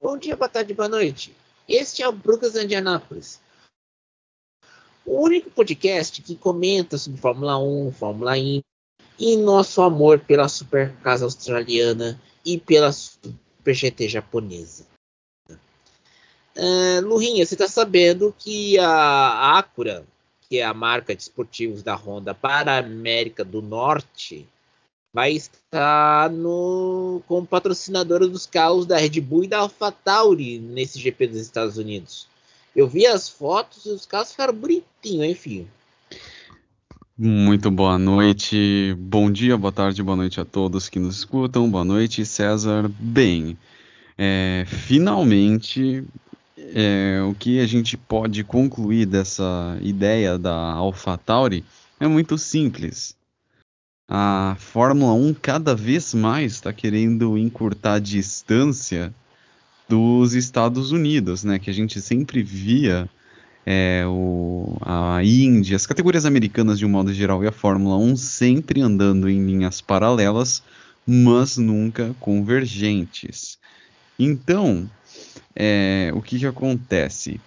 Bom dia, boa tarde, boa noite. Este é o Brooklyn Indianápolis. O único podcast que comenta sobre Fórmula 1, Fórmula E e nosso amor pela Super Casa Australiana e pela Super GT japonesa. Uh, Lurinha, você está sabendo que a Acura, que é a marca de esportivos da Honda para a América do Norte, vai estar no, como patrocinadora dos carros da Red Bull e da AlphaTauri nesse GP dos Estados Unidos. Eu vi as fotos e os carros ficaram bonitinhos, enfim. Muito boa noite, bom dia, boa tarde, boa noite a todos que nos escutam. Boa noite, César. Bem, é, finalmente é, o que a gente pode concluir dessa ideia da AlphaTauri é muito simples a Fórmula 1 cada vez mais está querendo encurtar a distância dos Estados Unidos, né? Que a gente sempre via é, o, a Indy, as categorias americanas de um modo geral e a Fórmula 1 sempre andando em linhas paralelas, mas nunca convergentes. Então, é, o que, que acontece?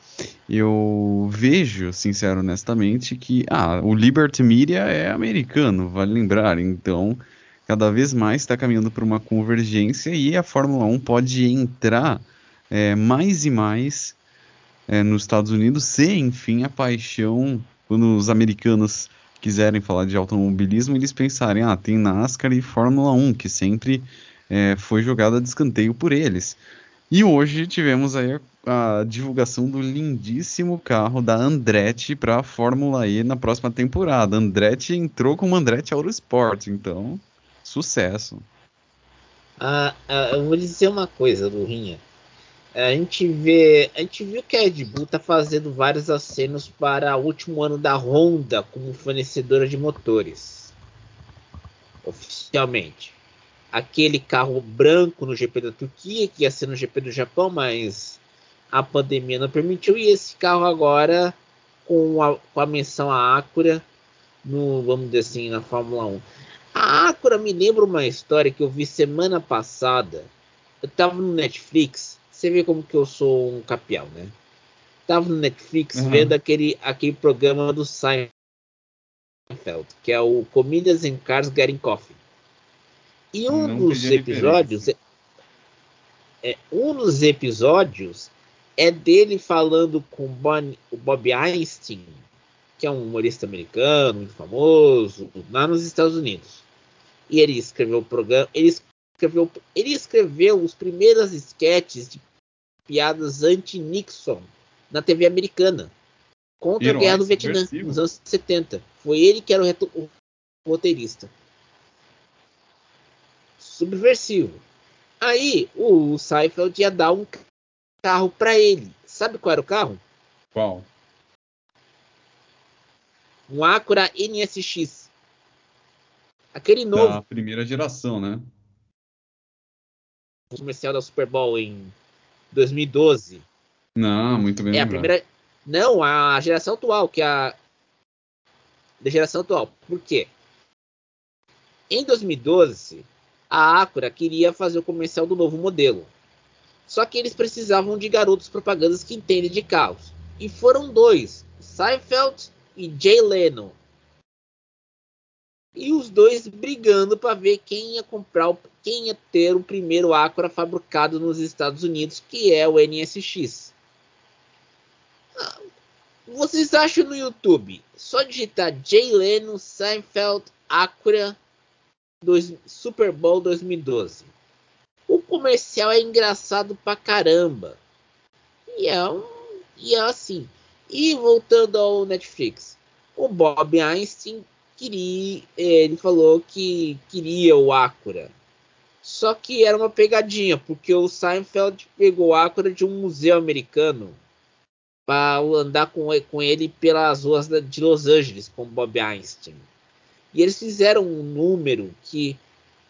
eu vejo, sincero honestamente, que ah, o Liberty Media é americano, vale lembrar, então cada vez mais está caminhando para uma convergência e a Fórmula 1 pode entrar é, mais e mais é, nos Estados Unidos, se enfim a paixão, quando os americanos quiserem falar de automobilismo, eles pensarem, ah, tem NASCAR e Fórmula 1, que sempre é, foi jogada de escanteio por eles. E hoje tivemos aí a, a divulgação do lindíssimo carro da Andretti para a Fórmula E na próxima temporada. Andretti entrou como Andretti Autosport, então sucesso. Ah, ah, eu vou dizer uma coisa, Lurinha. A gente vê, a gente viu que a Red Bull está fazendo vários acenos para o último ano da Honda como fornecedora de motores, oficialmente aquele carro branco no GP da Turquia, que ia ser no GP do Japão, mas a pandemia não permitiu, e esse carro agora com a, com a menção à Acura, no, vamos dizer assim, na Fórmula 1. A Acura me lembra uma história que eu vi semana passada. Eu tava no Netflix, você vê como que eu sou um capial, né? Tava no Netflix uhum. vendo aquele, aquele programa do Seinfeld, que é o Comedians in Cars Getting Coffee. E um Não dos episódios é, é, um dos episódios é dele falando com bon, o Bob Einstein, que é um humorista americano muito famoso lá nos Estados Unidos. E ele escreveu o programa, ele escreveu, ele escreveu os primeiros esquetes de piadas anti-Nixon na TV americana contra Heróis, a guerra do Vietnã nos anos 70. Foi ele que era o, o roteirista subversivo. Aí o Seifeld ia dar um carro para ele. Sabe qual era o carro? Qual? Um Acura NSX. Aquele novo. Da primeira geração, né? O comercial da Super Bowl em 2012. Não, muito bem. É lembrado. a primeira. Não, a geração atual, que é a. Da geração atual. Por quê? Em 2012, a Acura queria fazer o comercial do novo modelo. Só que eles precisavam de garotos propagandas que entendem de carros. E foram dois, Seinfeld e Jay Leno. E os dois brigando para ver quem ia comprar, quem ia ter o primeiro Acura fabricado nos Estados Unidos, que é o NSX. Ah, vocês acham no YouTube? Só digitar Jay Leno, Seinfeld, Acura Super Bowl 2012. O comercial é engraçado pra caramba. E é, um, e é assim. E voltando ao Netflix, o Bob Einstein queria, ele falou que queria o Acura. Só que era uma pegadinha, porque o Seinfeld pegou o Acura de um museu americano para andar com, com ele pelas ruas de Los Angeles com Bob Einstein. E eles fizeram um número que.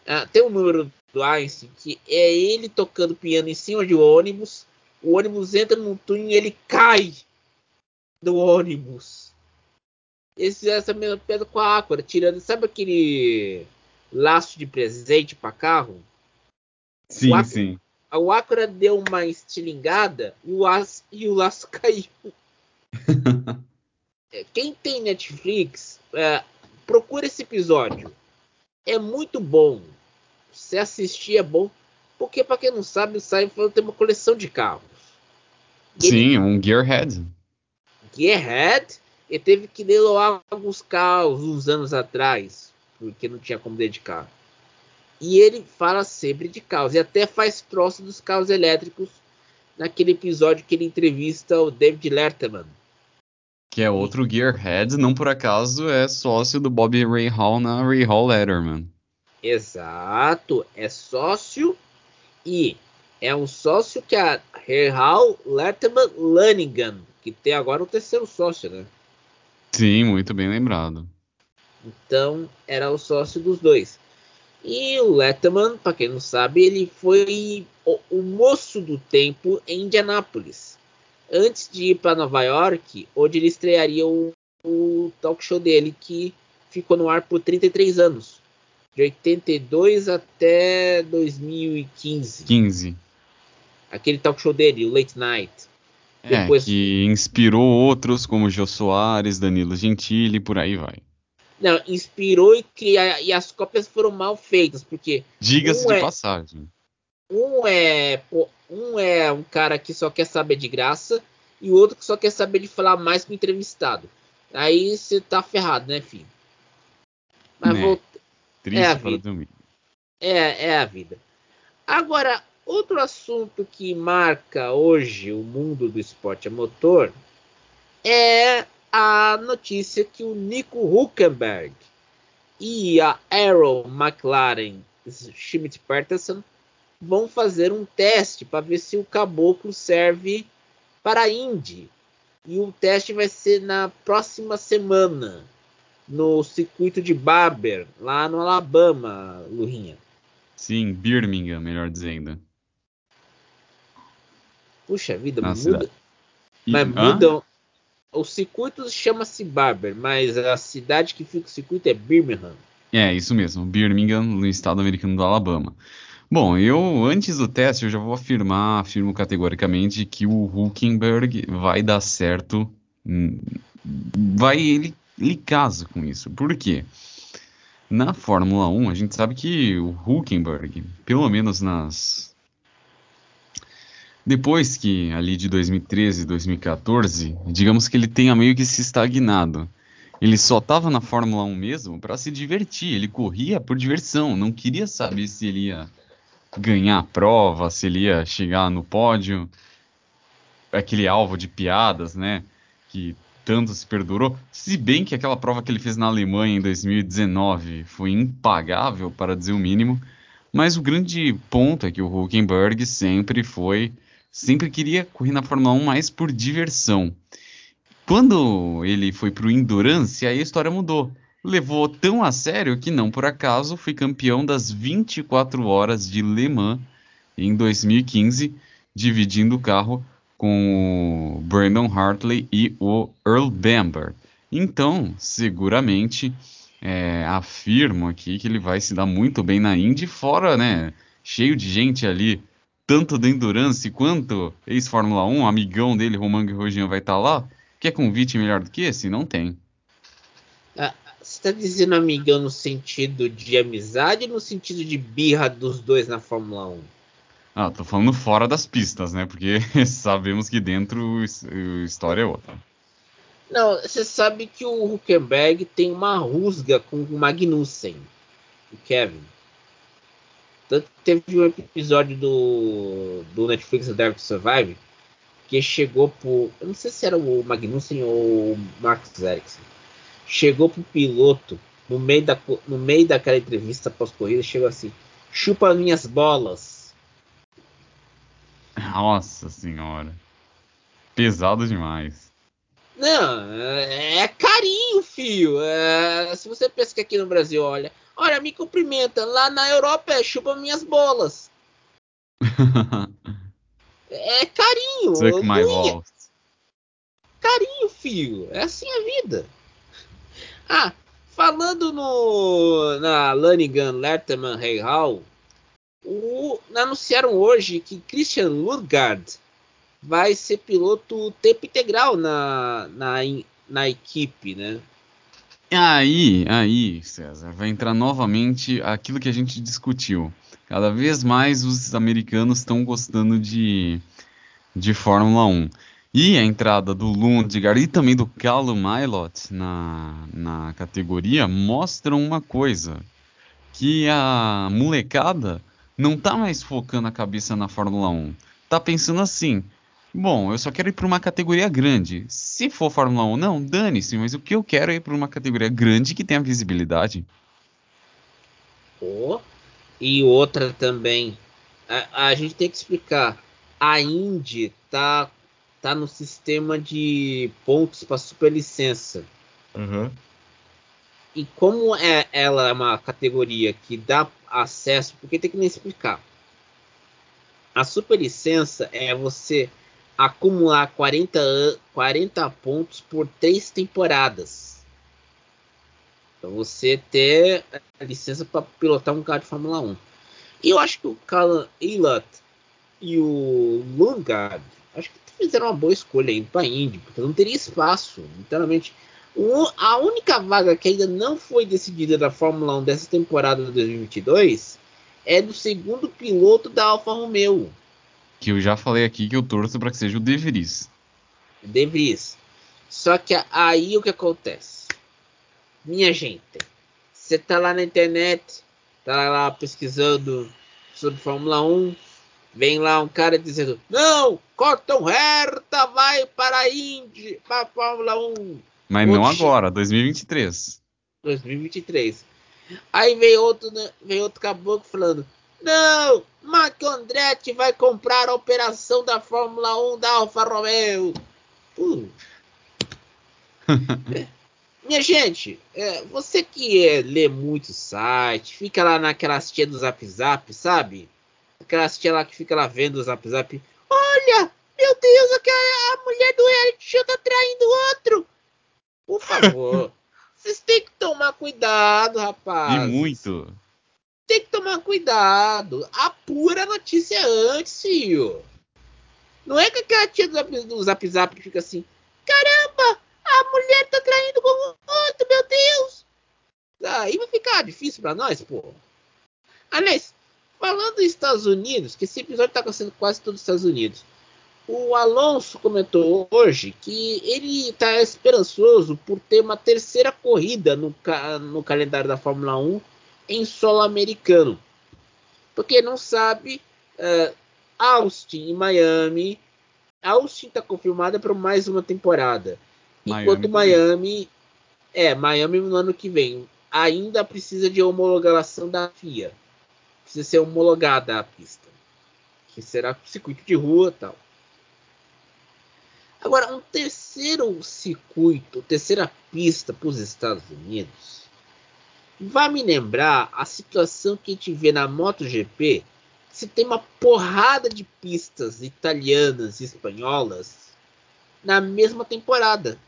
Ah, tem um número do Einstein que é ele tocando piano em cima de um ônibus. O ônibus entra no túnel e ele cai do ônibus. Eles fizeram essa mesma pedra com a Aquara, tirando. Sabe aquele laço de presente para carro? Sim, o sim. o Acura deu uma estilingada e o, as, e o laço caiu. Quem tem Netflix, é, procura esse episódio. É muito bom. Se assistir é bom. Porque, para quem não sabe, o Seinfeld tem uma coleção de carros. Sim, ele, um Gearhead. Gearhead. Ele teve que leiloar alguns carros uns anos atrás. Porque não tinha como dedicar. E ele fala sempre de carros. E até faz troço dos carros elétricos naquele episódio que ele entrevista o David Letterman. Que é outro Gearhead, não por acaso é sócio do Bobby Ray Hall na Ray Hall Letterman. Exato, é sócio e é um sócio que a Ray Hall Letterman Lanigan, que tem agora o terceiro sócio, né? Sim, muito bem lembrado. Então, era o sócio dos dois. E o Letterman, para quem não sabe, ele foi o, o, moço do tempo em Indianápolis. Antes de ir para Nova York, onde ele estrearia o, o, talk show dele, que ficou no ar por 33 anos. De 82 até 2015. 15. Aquele talk show dele, o Late Night. É, Depois... que inspirou outros como Jô Soares, Danilo Gentili, por aí vai. Não, inspirou e, que e as cópias foram mal feitas, porque. Diga-se um de é, passagem. Um é, um é um cara que só quer saber de graça e o outro que só quer saber de falar mais com o entrevistado. Aí você tá ferrado, né, filho? Mas né? vou... Triste é a vida. É, é a vida. Agora, outro assunto que marca hoje o mundo do esporte a motor é a notícia que o Nico Huckenberg e a Arrow McLaren Schmidt Peterson vão fazer um teste para ver se o caboclo serve para a Indy. E o teste vai ser na próxima semana, no circuito de Barber, lá no Alabama, Lurinha. Sim, Birmingham, melhor dizendo. Puxa vida, na muda. Mas mudam, o circuito chama-se Barber, mas a cidade que fica o circuito é Birmingham. É, isso mesmo, Birmingham, no estado americano do Alabama. Bom, eu, antes do teste, eu já vou afirmar, afirmo categoricamente que o Huckenberg vai dar certo, hum, vai, ele, ele casa com isso. Por quê? Na Fórmula 1, a gente sabe que o Huckenberg, pelo menos nas, depois que ali de 2013, 2014, digamos que ele tenha meio que se estagnado. Ele só estava na Fórmula 1 mesmo para se divertir, ele corria por diversão, não queria saber se ele ia ganhar a prova, se ele ia chegar no pódio. Aquele alvo de piadas, né, que tanto se perdurou. Se bem que aquela prova que ele fez na Alemanha em 2019 foi impagável, para dizer o mínimo. Mas o grande ponto é que o Huckenberg sempre foi sempre queria correr na Fórmula 1 mais por diversão. Quando ele foi para o Endurance, aí a história mudou. Levou tão a sério que não por acaso foi campeão das 24 horas de Le Mans em 2015, dividindo o carro com o Brandon Hartley e o Earl Bamber. Então, seguramente, é, afirmo aqui que ele vai se dar muito bem na Indy, fora, né, cheio de gente ali tanto do Endurance quanto ex-Fórmula 1, amigão dele, Roman Grosjean, vai estar tá lá? Quer convite melhor do que esse? Não tem. Você está dizendo amigão no sentido de amizade ou no sentido de birra dos dois na Fórmula 1? Ah, tô falando fora das pistas, né? Porque sabemos que dentro a história é outra. Não, você sabe que o Huckenberg tem uma rusga com o Magnussen, o Kevin. Tanto que teve um episódio do, do Netflix Drive to Survive que chegou por. Eu não sei se era o Magnussen ou o Marcus Ericsson. Chegou pro piloto no meio, da, no meio daquela entrevista pós-corrida, chegou assim: chupa minhas bolas. Nossa senhora. Pesado demais. Não, é carinho, filho. É, se você pensa que aqui no Brasil, olha, Olha, me cumprimenta. Lá na Europa é chupa minhas bolas. é carinho. Carinho, filho. É assim a vida. Ah, falando no na Lanigan Letterman Hey Hall, o anunciaram hoje que Christian Lurgard vai ser piloto tempo integral na, na, na equipe, né? Aí, aí, César, vai entrar novamente aquilo que a gente discutiu. Cada vez mais os americanos estão gostando de, de Fórmula 1. E a entrada do Lundgaard e também do Callum Milot na, na categoria mostram uma coisa, que a molecada não tá mais focando a cabeça na Fórmula 1. Tá pensando assim, Bom, eu só quero ir para uma categoria grande. Se for Fórmula 1, não, dane-se, mas o que eu quero é ir para uma categoria grande que tenha visibilidade. Oh, e outra também, a, a, gente tem que explicar. A Indy tá, tá no sistema de pontos para superlicença. Uhum. E como é, ela é uma categoria que dá acesso, porque tem que nem explicar. A superlicença é você acumular 40, 40 pontos por três temporadas. Para você ter a licença para pilotar um carro de Fórmula 1. E eu acho que o Callum Eilert e o Lundgaard acho que fizeram uma boa escolha indo para a Indy, porque não teria espaço, literalmente. a única vaga que ainda não foi decidida da Fórmula 1 dessa temporada de 2022 é do segundo piloto da Alfa Romeo, que eu já falei aqui que eu torço para que seja o De Vries. De Vries. Só que aí o que acontece? Minha gente, você tá lá na internet, tá lá pesquisando sobre Fórmula 1, vem lá um cara dizendo: "Não, Corton Herta vai para a Indy, para a Fórmula 1". Mas outro não agora, 2023. 2023. Aí vem outro, né, vem outro caboclo falando: não! Marco Andretti vai comprar a operação da Fórmula 1 da Alfa Romeo. Uh. Minha gente, é, você que é, lê muito site, fica lá naquelas tia do Zap Zap, sabe? Aquelas tia lá que fica lá vendo o Zap Zap. Olha, meu Deus, aquela, a mulher do reality show tá traindo outro. Por favor, vocês têm que tomar cuidado, rapaz. E muito tem que tomar cuidado. Apura a notícia antes, filho. Não é que aquela tia do zap, do zap Zap fica assim: caramba, a mulher tá traindo com outro, meu Deus. Aí vai ficar difícil para nós, pô. Aliás, falando dos Estados Unidos, que esse episódio tá acontecendo quase todos os Estados Unidos. O Alonso comentou hoje que ele está esperançoso por ter uma terceira corrida no, no calendário da Fórmula 1 em solo americano. Porque não sabe, uh, Austin e Miami. Austin está confirmada para mais uma temporada. Miami enquanto Miami. É, Miami no ano que vem. Ainda precisa de homologação da FIA. Precisa ser homologada a pista. Que será circuito de rua tal. Agora, um terceiro circuito, terceira pista para os Estados Unidos vai me lembrar a situação que a gente vê na MotoGP. Você tem uma porrada de pistas italianas e espanholas na mesma temporada.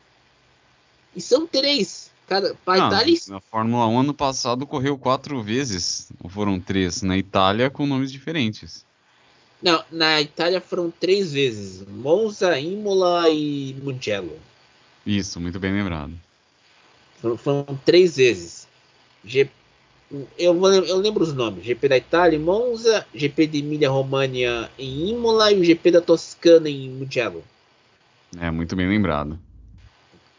E são três. Ah, Itália... Na Fórmula 1 ano passado correu quatro vezes, ou foram três, na Itália com nomes diferentes. Não, na Itália foram três vezes: Monza, Imola e Mugello. Isso, muito bem lembrado. Foram, foram três vezes. G, eu, vou, eu lembro os nomes: GP da Itália em Monza, GP de Emília Romagna em Imola e o GP da Toscana em Mugello. É, muito bem lembrado.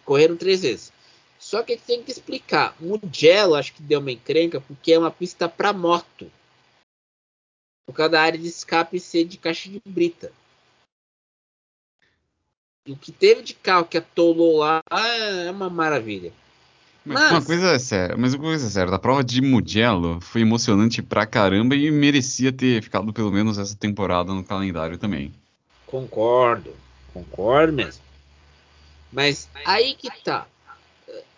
Correram três vezes. Só que tem que explicar. Mugello acho que deu uma encrenca porque é uma pista para moto. Por causa da área de escape ser de caixa de brita. E o que teve de carro que atolou lá é uma maravilha. Mas, uma coisa é séria, mas uma coisa é séria, a prova de Mugello foi emocionante pra caramba e merecia ter ficado pelo menos essa temporada no calendário também. Concordo, concordo mesmo. Mas aí que tá.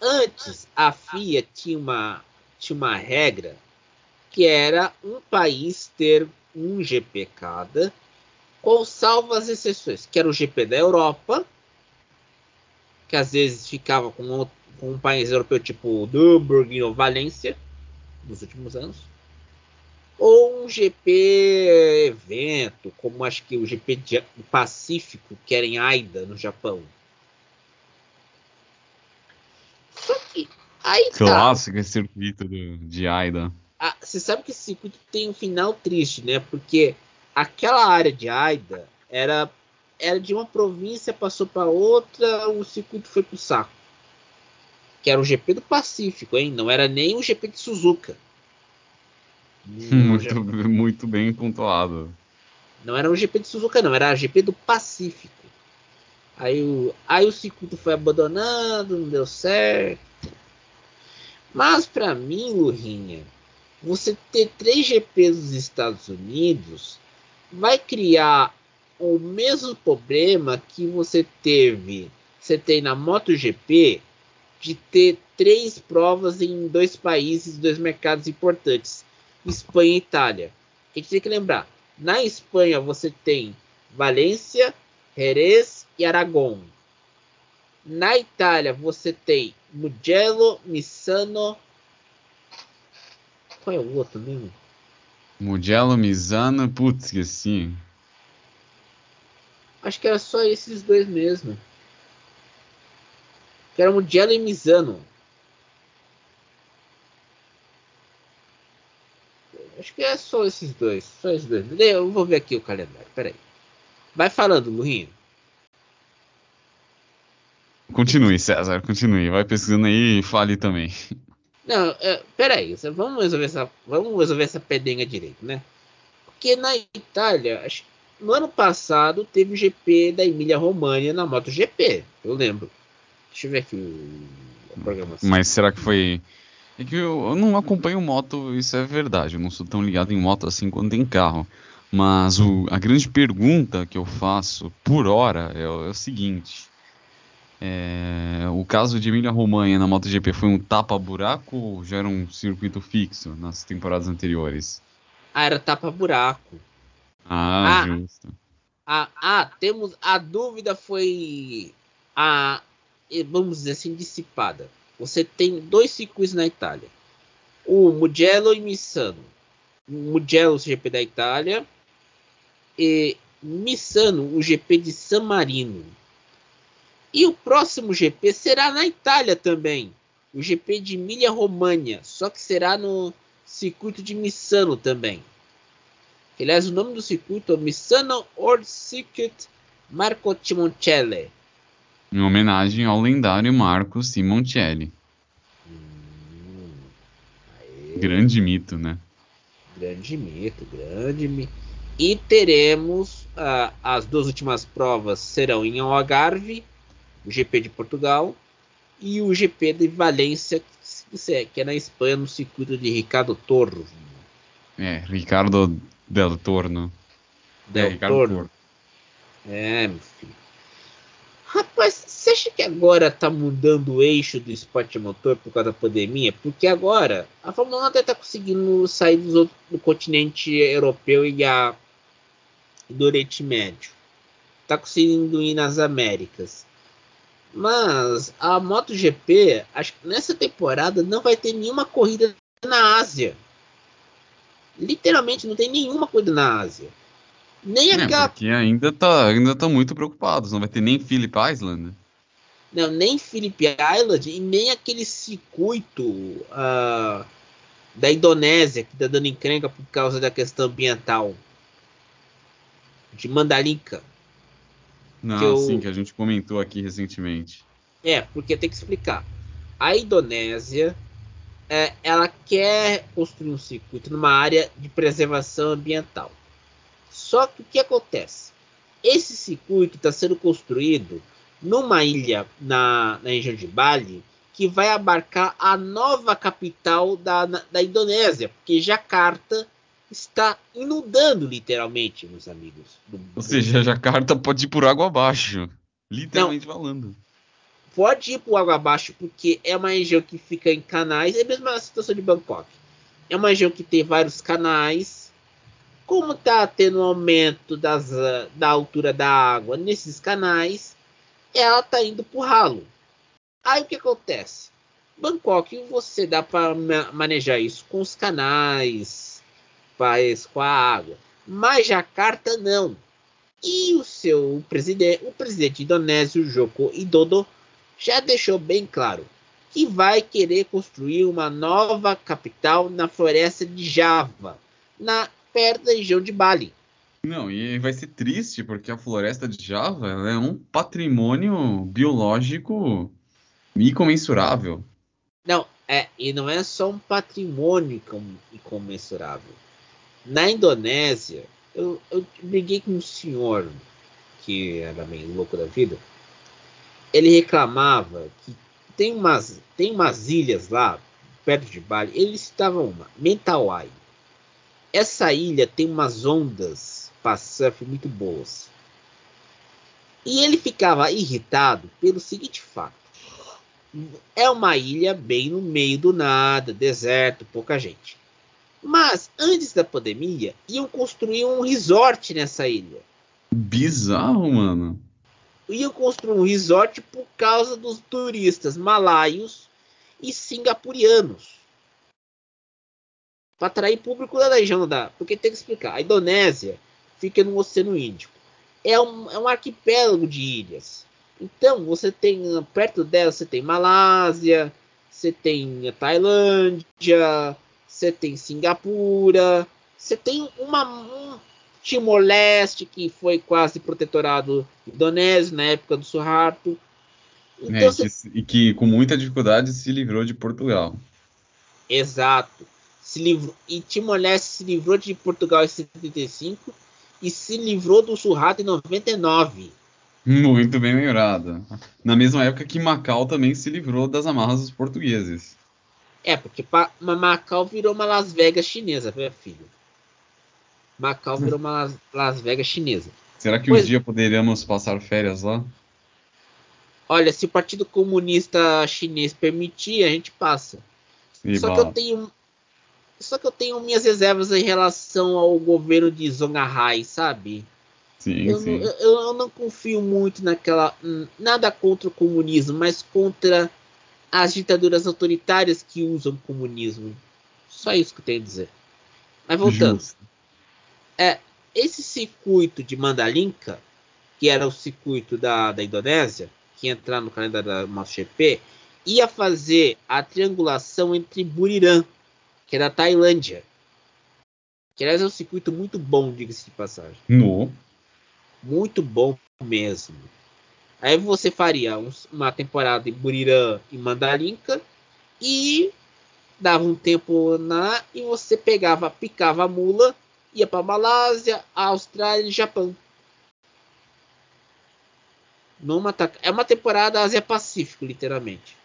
Antes a FIA tinha uma, tinha uma regra que era um país ter um GP cada, com salvas exceções, que era o GP da Europa, que às vezes ficava com outro com um país europeu tipo Nürburgring ou Valência nos últimos anos. ou um GP evento, como acho que o GP do Pacífico, que era em Aida, no Japão. Só aí tá. Clássico esse circuito do, de Aida. Ah, você sabe que esse circuito tem um final triste, né? Porque aquela área de Aida era, era de uma província, passou para outra, o circuito foi pro saco. Que era o GP do Pacífico, hein? Não era nem o GP de Suzuka. Muito, muito bem pontuado. Não era o GP de Suzuka, não, era o GP do Pacífico. Aí o, aí o circuito foi abandonado, não deu certo. Mas para mim, Lurinha, você ter três GPs dos Estados Unidos vai criar o mesmo problema que você teve, você tem na MotoGP de ter três provas em dois países, dois mercados importantes, Espanha e Itália. A gente tem que lembrar, na Espanha você tem Valência, Jerez e Aragão. Na Itália você tem Mugello, Missano. Qual é o outro mesmo? Mugello, Misano, putz, esqueci. Acho que era só esses dois mesmo. Que era Mugello e Misano. Acho que é só esses dois. Só esses dois. Eu vou ver aqui o calendário. Peraí. Vai falando, Lurinho. Continue, César, continue. Vai pesquisando aí e fale também. Não, é, peraí, vamos resolver essa, vamos resolver essa pedenga direito, né? Porque na Itália, no ano passado teve o GP da Emília România na MotoGP, eu lembro. Deixa eu ver aqui a programação. Mas será que foi é que eu, eu, não acompanho moto, isso é verdade. Eu não sou tão ligado em moto assim quando tem carro. Mas o, a grande pergunta que eu faço por hora é, é o seguinte: é, o caso de Emília Romanha na MotoGP foi um tapa-buraco ou já era um circuito fixo nas temporadas anteriores? Ah, era tapa-buraco. Ah, ah, justo. Ah, ah, temos. A dúvida foi. A, vamos dizer assim, dissipada. Você tem dois circuitos na Itália. O Mugello e Missano. Mugello, o GP da Itália. E Missano, o GP de San Marino. E o próximo GP será na Itália também. O GP de Emília Romagna. Só que será no circuito de Missano também. Aliás, o nome do circuito é Missano World Circuit Marco Timoncelli em homenagem ao lendário Marco Simoncelli. Hum, grande mito, né? Grande mito, grande mito. E teremos uh, as duas últimas provas serão em Algarve, o GP de Portugal e o GP de Valência, que é na Espanha, no circuito de Ricardo Torro. É, Ricardo Del Torno. Del é, Torno. É, meu filho. Rapaz, você acha que agora tá mudando o eixo do esporte motor por causa da pandemia? Porque agora a Fórmula 1 até tá conseguindo sair outros, do continente europeu e a, do Oriente Médio. Tá conseguindo ir nas Américas. Mas a MotoGP, acho que nessa temporada não vai ter nenhuma corrida na Ásia. Literalmente não tem nenhuma corrida na Ásia. Nem é, aquela. Porque ainda tá, ainda tá muito preocupados. Não vai ter nem Philip Island. Não, nem Philip Island e nem aquele circuito uh, da Indonésia que tá dando encrenca por causa da questão ambiental. De Mandalika. Não, que eu... sim, que a gente comentou aqui recentemente. É, porque tem que explicar. A Indonésia é, ela quer construir um circuito numa área de preservação ambiental. Só que o que acontece? Esse circuito está sendo construído numa ilha na, na, região de Bali que vai abarcar a nova capital da, da Indonésia, porque Jakarta está inundando literalmente, meus amigos. Ou seja, Jakarta pode ir por água abaixo, literalmente Não, falando. Pode ir por água abaixo porque é uma região que fica em canais, é a mesma situação de Bangkok. É uma região que tem vários canais, como está tendo um aumento das, ah, da altura da água nesses canais, ela está indo para o ralo. Aí o que acontece? Bangkok, você dá para manejar isso com os canais, faz com a água. Mas Jacarta não. E o seu presidente, o presidente indonésio Joko Widodo, já deixou bem claro que vai querer construir uma nova capital na floresta de Java, na perto da região de Bali. Não, e vai ser triste porque a floresta de Java é um patrimônio biológico incomensurável. Não, é, e não é só um patrimônio incomensurável. Na Indonésia, eu, eu briguei com um senhor que era meio louco da vida. Ele reclamava que tem umas, tem umas ilhas lá, perto de Bali. Ele estava uma, Mentawai. Essa ilha tem umas ondas para surf muito boas. E ele ficava irritado pelo seguinte fato é uma ilha bem no meio do nada, deserto, pouca gente. Mas antes da pandemia, iam construir um resort nessa ilha. Bizarro, mano. Iam construir um resort por causa dos turistas malaios e singapurianos. Para atrair público da região da. Porque tem que explicar. A Indonésia fica no Oceano Índico. É um, é um arquipélago de ilhas. Então, você tem perto dela, você tem Malásia, você tem Tailândia, você tem Singapura, você tem uma um Timor-Leste que foi quase protetorado indonésio na época do Suharto. Então, é, você... que, e que com muita dificuldade se livrou de Portugal. Exato. Se livrou, e Timor-Leste se livrou de Portugal em 75 e se livrou do Suharto em 99. Muito bem lembrado. Na mesma época que Macau também se livrou das amarras dos portugueses. É, porque Macau virou uma Las Vegas chinesa, meu filho. Macau virou uma Las Vegas chinesa. Será que pois... um dia poderíamos passar férias lá? Olha, se o Partido Comunista Chinês permitir, a gente passa. E só que eu tenho só que eu tenho minhas reservas em relação ao governo de Zonghai, sabe? Sim, eu, sim. Não, eu, eu, não confio muito naquela. Nada contra o comunismo, mas contra as ditaduras autoritárias que usam o comunismo. Só isso que eu tenho a dizer. Mas voltando. É, esse circuito de Mandalinka, que era o circuito da, da Indonésia, que ia entrar no calendário da MotoGP, ia fazer a triangulação entre Buriram, que é da Tailândia. Que aliás é um circuito muito bom, diga-se de passagem. No muito bom mesmo. Aí você faria uma temporada em Burirã e Mandarinka e dava um tempo na e você pegava, picava a mula, ia para Malásia, Austrália e Japão. Numa é uma temporada Ásia Pacífico, literalmente.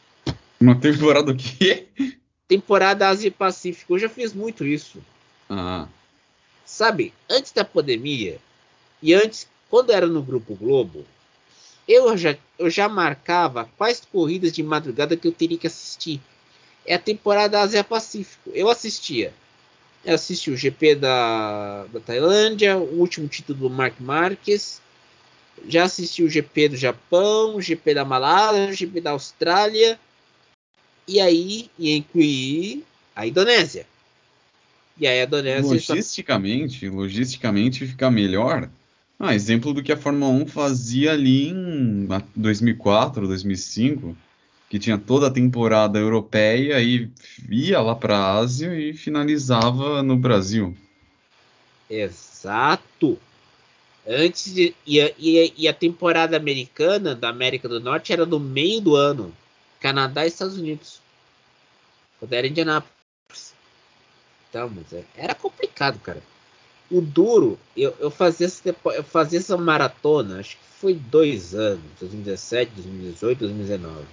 Uma temporada o quê? Temporada Ásia Pacífico. Eu já fiz muito isso. Ah. Sabe, antes da pandemia e antes quando era no Grupo Globo, eu já, eu já marcava quais corridas de madrugada que eu teria que assistir. É a temporada Ásia Pacífico. Eu assistia. Eu assisti o GP da, da Tailândia, o último título do Mark Marques. Já assisti o GP do Japão, o GP da Malásia, o GP da Austrália. E aí ia incluir a Indonésia. E aí a Indonésia. Logisticamente, só... logisticamente fica melhor ah, exemplo do que a Fórmula 1 fazia ali em 2004, 2005, que tinha toda a temporada europeia e ia lá para a Ásia e finalizava no Brasil. Exato. Antes de, e, a, e, a temporada americana da América do Norte era no meio do ano. Canadá e Estados Unidos. Quando era Indianápolis. Então, é, era complicado, cara. O duro, eu, eu, fazia essa, eu fazia essa maratona, acho que foi dois anos, 2017, 2018, 2019.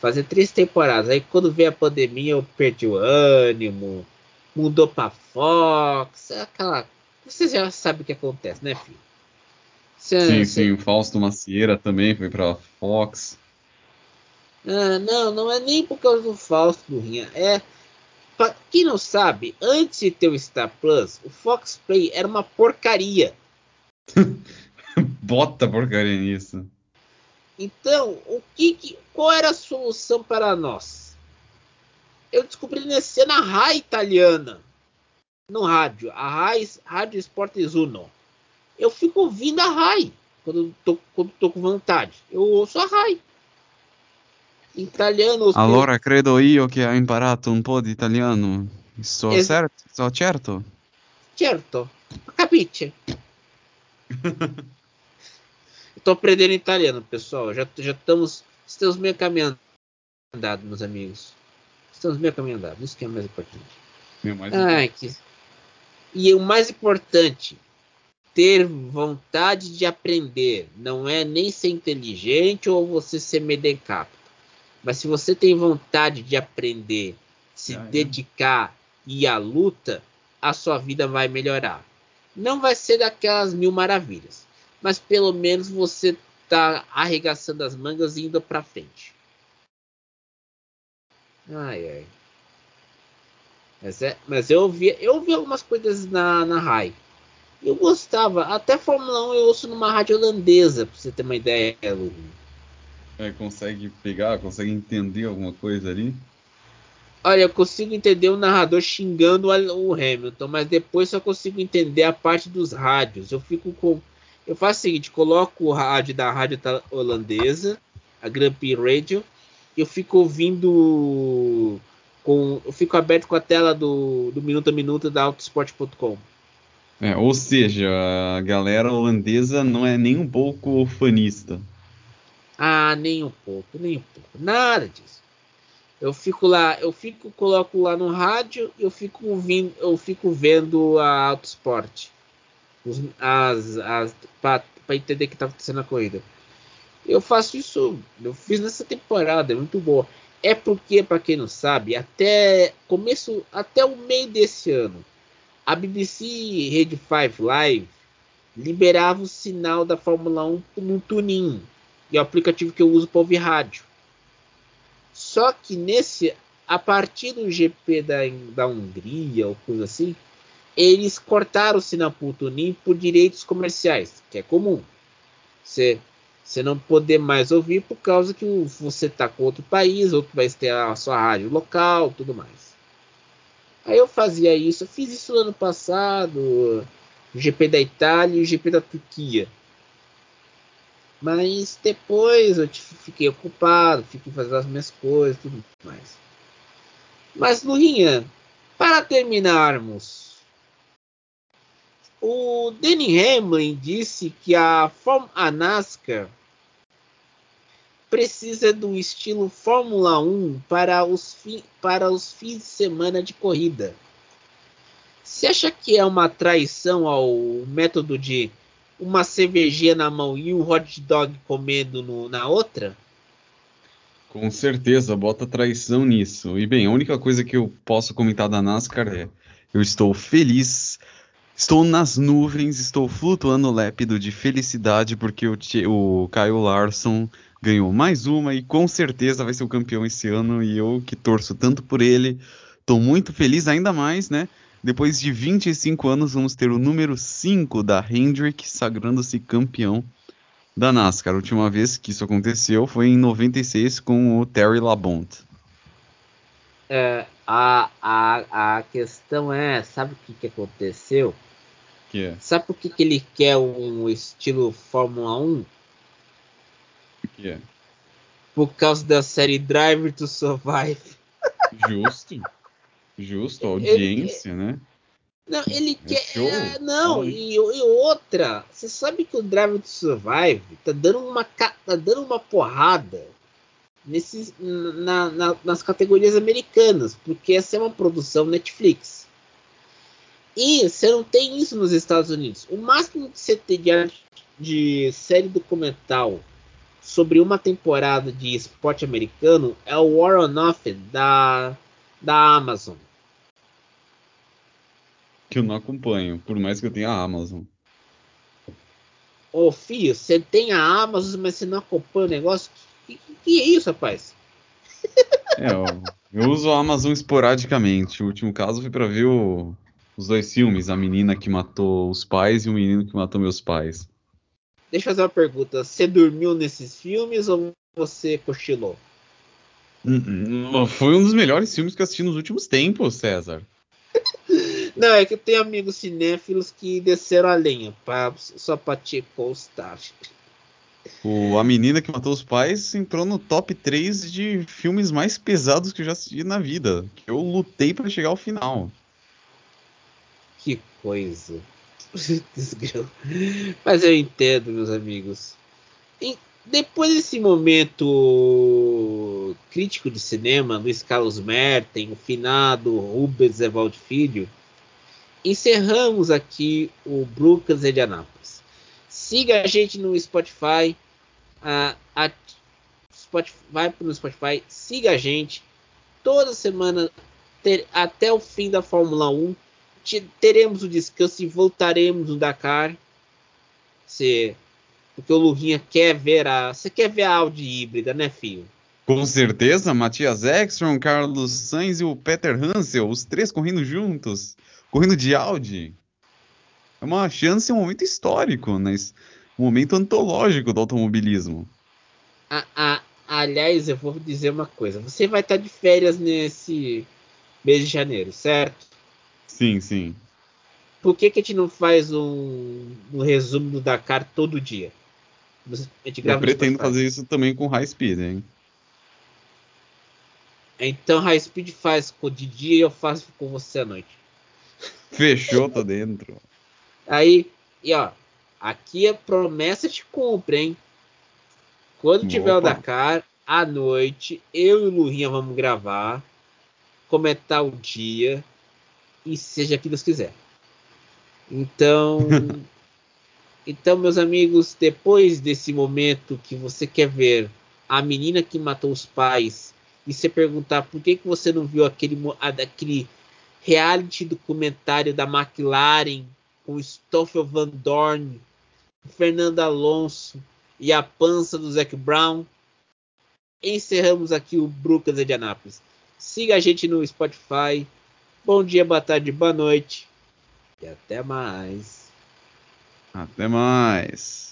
Fazia três temporadas. Aí quando veio a pandemia eu perdi o ânimo, mudou pra Fox, aquela. Você já sabe o que acontece, né, filho? Você, sim, você... sim, o Fausto Macieira também foi pra Fox. Ah, não, não é nem por causa do Fausto do Rinha, é Pra quem não sabe, antes de ter o Star Plus, o Fox Play era uma porcaria. Bota porcaria nisso. Então, o que, que, qual era a solução para nós? Eu descobri nessa na raia italiana. no rádio, a Rai, Rádio Esportes Uno. Eu fico ouvindo a Rai quando tô, quando tô com vontade. Eu ouço a Rai. Italiano. Allora credo io che ha imparato un po' di italiano. Sto, Es- sto certo? Certo. Eu tô aprendendo italiano, pessoal. Já, já estamos. Estamos meio caminho andado, meus amigos. Estamos meio caminho andado. Isso que é mais importante. Meu, mas Ai, que... E o mais importante, ter vontade de aprender. Não é nem ser inteligente ou você ser medecapto. Mas se você tem vontade de aprender, se Ah, é. dedicar e ir à luta, a sua vida vai melhorar. Não vai ser daquelas mil maravilhas, mas pelo menos você tá arregaçando as mangas e indo pra frente. Ai, ai. Mas, é, mas eu ouvi, eu ouvi algumas coisas na, na RAI. Eu gostava. Até Fórmula 1 eu ouço numa rádio holandesa, pra você ter uma ideia, Lu. É, consegue pegar, consegue entender alguma coisa ali? Olha, eu consigo entender o narrador xingando o Hamilton, mas depois só consigo entender a parte dos rádios. Eu fico com. Eu faço o seguinte: coloco o rádio da rádio holandesa, a Grand Prix Radio, e eu fico ouvindo. Com, eu fico aberto com a tela do, do minuto a minuto da autosport.com. É, ou seja, a galera holandesa não é nem um pouco fanista. Nem um pouco, nem um pouco. Nada disso. Eu fico lá, eu fico, coloco lá no rádio eu fico ouvindo, eu fico vendo a Autosport. Os, as, as, entender o que tá acontecendo na corrida. Eu faço isso, eu fiz nessa temporada, é muito boa. É porque, para quem não sabe, até começo, até o meio desse ano, a BBC Rede 5 Live liberava o sinal da Fórmula 1 no tuning e o aplicativo que eu uso para ouvir rádio. Só que nesse, a partir do GP da, da Hungria ou coisa assim, eles cortaram o sinal por direitos comerciais, que é comum. Você você não poder mais ouvir por causa que você tá com outro país, outro país tem a sua rádio local, tudo mais. Aí eu fazia isso, eu fiz isso no ano passado, o GP da Itália e o GP da Turquia. Mas depois eu fiquei ocupado, fiquei fazendo as minhas coisas, tudo mais. Mas Lurinha, para terminarmos, o Danny Hamlin disse que a, Fórm- a NASCAR precisa do estilo Fórmula 1 para os, para os fins de semana de corrida. Você acha que é uma traição ao método de uma cervejinha na mão e um hot dog comendo no- na outra? Com certeza, bota traição nisso. E bem, a única coisa que eu posso comentar da NASCAR é: eu estou feliz, estou nas nuvens, estou flutuando lépido de felicidade porque o, o Kyle Larson ganhou mais uma e com certeza vai ser o campeão esse ano. E eu que torço tanto por ele, estou muito feliz ainda mais, né? Depois de 25 anos, vamos ter o número 5 da Hendrick sagrando-se campeão da NASCAR. A última vez que isso aconteceu foi em 96 com o Terry Labonte. É, a, a, a questão é, sabe o que, que aconteceu? Que é, Sabe por que, que ele quer um estilo Fórmula 1? que é Por causa da série Driver to Survive. justo, justo, audiência, né? Não, ele É quer. é, não, e, e outra, você sabe que o Drive to Survive tá dando uma, tá dando uma porrada nesses, na- na- nas categorias americanas, porque essa é uma produção Netflix. E você não tem isso nos Estados Unidos. O máximo que você tem de, de série documental sobre uma temporada de esporte americano é o War on Nothing da, da Amazon. Que eu não acompanho, por mais que eu tenha a Amazon. Ô filho, você tem a Amazon, mas você não acompanha o negócio? Que, que, que é isso, rapaz? É, eu, eu uso a Amazon esporadicamente. O último caso foi pra ver o- os dois filmes, a menina que matou os pais e o menino que matou meus pais. Deixa eu fazer uma pergunta. Você dormiu nesses filmes ou você cochilou? Hum, Foi um dos melhores filmes que eu assisti nos últimos tempos, César. Não, é que eu tenho amigos cinéfilos que desceram a lenha pra, só pra te postar. O, a Menina que Matou os Pais entrou no top 3 de filmes mais pesados que eu já assisti na vida. Que eu lutei para chegar ao final. Que coisa. Mas eu entendo, meus amigos. Depois desse momento crítico de cinema, Luiz Carlos Merten, o finado Rubens Evaldo Filho, encerramos aqui o Brucas de Anápolis. Siga a gente no Spotify, a, a Spotify, vai no Spotify, siga a gente toda semana ter, até o fim da Fórmula 1. Teremos o descanso e voltaremos no Dakar. Se, porque o Lurinha quer ver a. Você quer ver a Audi híbrida, né, filho? Com certeza, Matias Ekstrom, Carlos Sainz e o Peter Hansel, os três correndo juntos, correndo de Audi. É uma chance, um momento histórico, né? um momento antológico do automobilismo. A, a, aliás, eu vou dizer uma coisa: você vai estar de férias nesse mês de janeiro, certo? Sim, sim. Por que, que a gente não faz um, um resumo do Dakar todo dia? Eu pretendo fazer isso também com High Speed, hein? Então High Speed faz de dia e eu faço com você à noite. Fechou, tô dentro. Aí, e ó, aqui a promessa te cumpre, hein? Quando Opa. tiver o Dakar, à noite, eu e o Lurinha vamos gravar, comentar o dia e seja o que Deus quiser. Então, então, meus amigos, depois desse momento que você quer ver a menina que matou os pais e você perguntar por que, que você não viu aquele, aquele reality documentário da McLaren com Stoffel Van Dorn, Fernando Alonso e a pança do Zac Brown, encerramos aqui o Brucas de Anápolis. Siga a gente no Spotify. Bom dia, boa tarde, boa noite e até mais. Até mais.